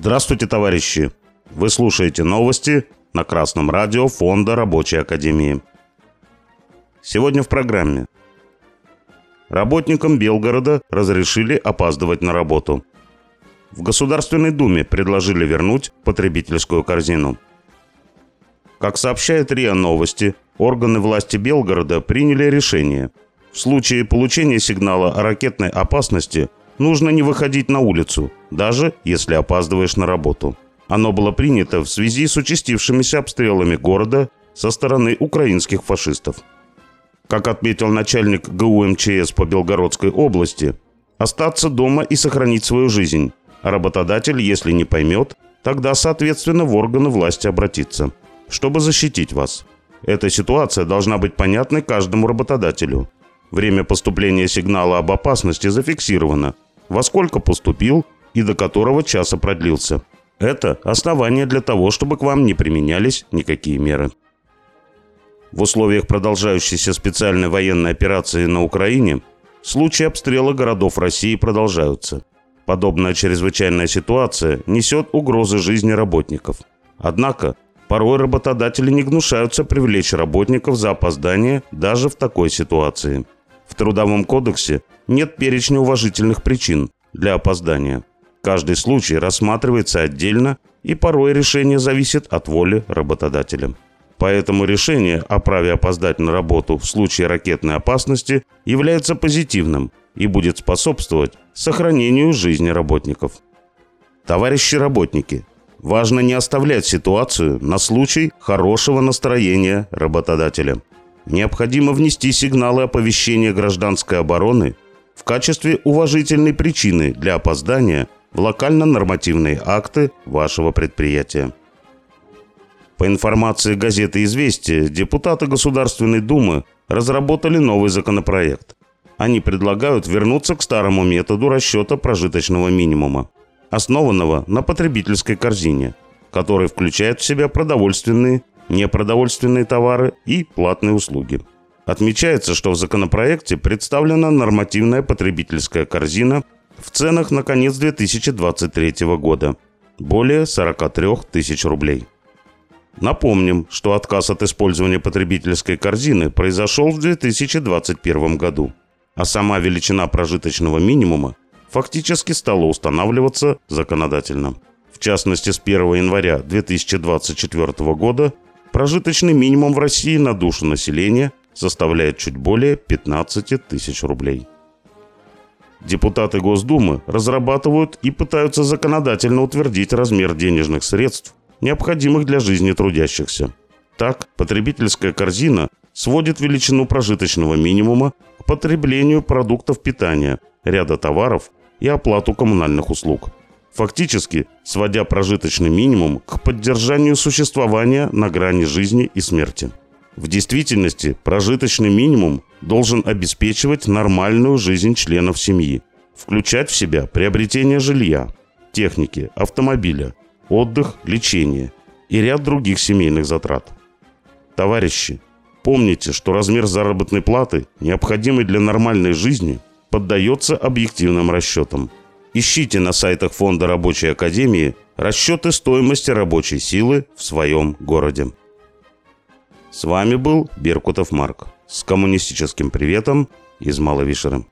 Здравствуйте, товарищи! Вы слушаете новости на Красном радио Фонда Рабочей Академии. Сегодня в программе. Работникам Белгорода разрешили опаздывать на работу. В Государственной Думе предложили вернуть потребительскую корзину. Как сообщает РИА Новости, органы власти Белгорода приняли решение. В случае получения сигнала о ракетной опасности нужно не выходить на улицу, даже если опаздываешь на работу. Оно было принято в связи с участившимися обстрелами города со стороны украинских фашистов. Как отметил начальник ГУ МЧС по Белгородской области, остаться дома и сохранить свою жизнь. А работодатель, если не поймет, тогда, соответственно, в органы власти обратиться, чтобы защитить вас. Эта ситуация должна быть понятной каждому работодателю. Время поступления сигнала об опасности зафиксировано, во сколько поступил и до которого часа продлился. Это основание для того, чтобы к вам не применялись никакие меры. В условиях продолжающейся специальной военной операции на Украине случаи обстрела городов России продолжаются. Подобная чрезвычайная ситуация несет угрозы жизни работников. Однако, порой работодатели не гнушаются привлечь работников за опоздание даже в такой ситуации. В Трудовом кодексе нет перечня уважительных причин для опоздания. Каждый случай рассматривается отдельно, и порой решение зависит от воли работодателя. Поэтому решение о праве опоздать на работу в случае ракетной опасности является позитивным и будет способствовать сохранению жизни работников. Товарищи работники, важно не оставлять ситуацию на случай хорошего настроения работодателя. Необходимо внести сигналы оповещения гражданской обороны в качестве уважительной причины для опоздания локально-нормативные акты вашего предприятия. По информации газеты «Известия», депутаты Государственной Думы разработали новый законопроект. Они предлагают вернуться к старому методу расчета прожиточного минимума, основанного на потребительской корзине, который включает в себя продовольственные, непродовольственные товары и платные услуги. Отмечается, что в законопроекте представлена нормативная потребительская корзина в ценах на конец 2023 года – более 43 тысяч рублей. Напомним, что отказ от использования потребительской корзины произошел в 2021 году, а сама величина прожиточного минимума фактически стала устанавливаться законодательно. В частности, с 1 января 2024 года прожиточный минимум в России на душу населения составляет чуть более 15 тысяч рублей. Депутаты Госдумы разрабатывают и пытаются законодательно утвердить размер денежных средств, необходимых для жизни трудящихся. Так, потребительская корзина сводит величину прожиточного минимума к потреблению продуктов питания, ряда товаров и оплату коммунальных услуг. Фактически, сводя прожиточный минимум к поддержанию существования на грани жизни и смерти. В действительности, прожиточный минимум должен обеспечивать нормальную жизнь членов семьи, включать в себя приобретение жилья, техники, автомобиля, отдых, лечение и ряд других семейных затрат. Товарищи, помните, что размер заработной платы, необходимый для нормальной жизни, поддается объективным расчетам. Ищите на сайтах Фонда Рабочей Академии расчеты стоимости рабочей силы в своем городе. С вами был Беркутов Марк с коммунистическим приветом из Маловишеры.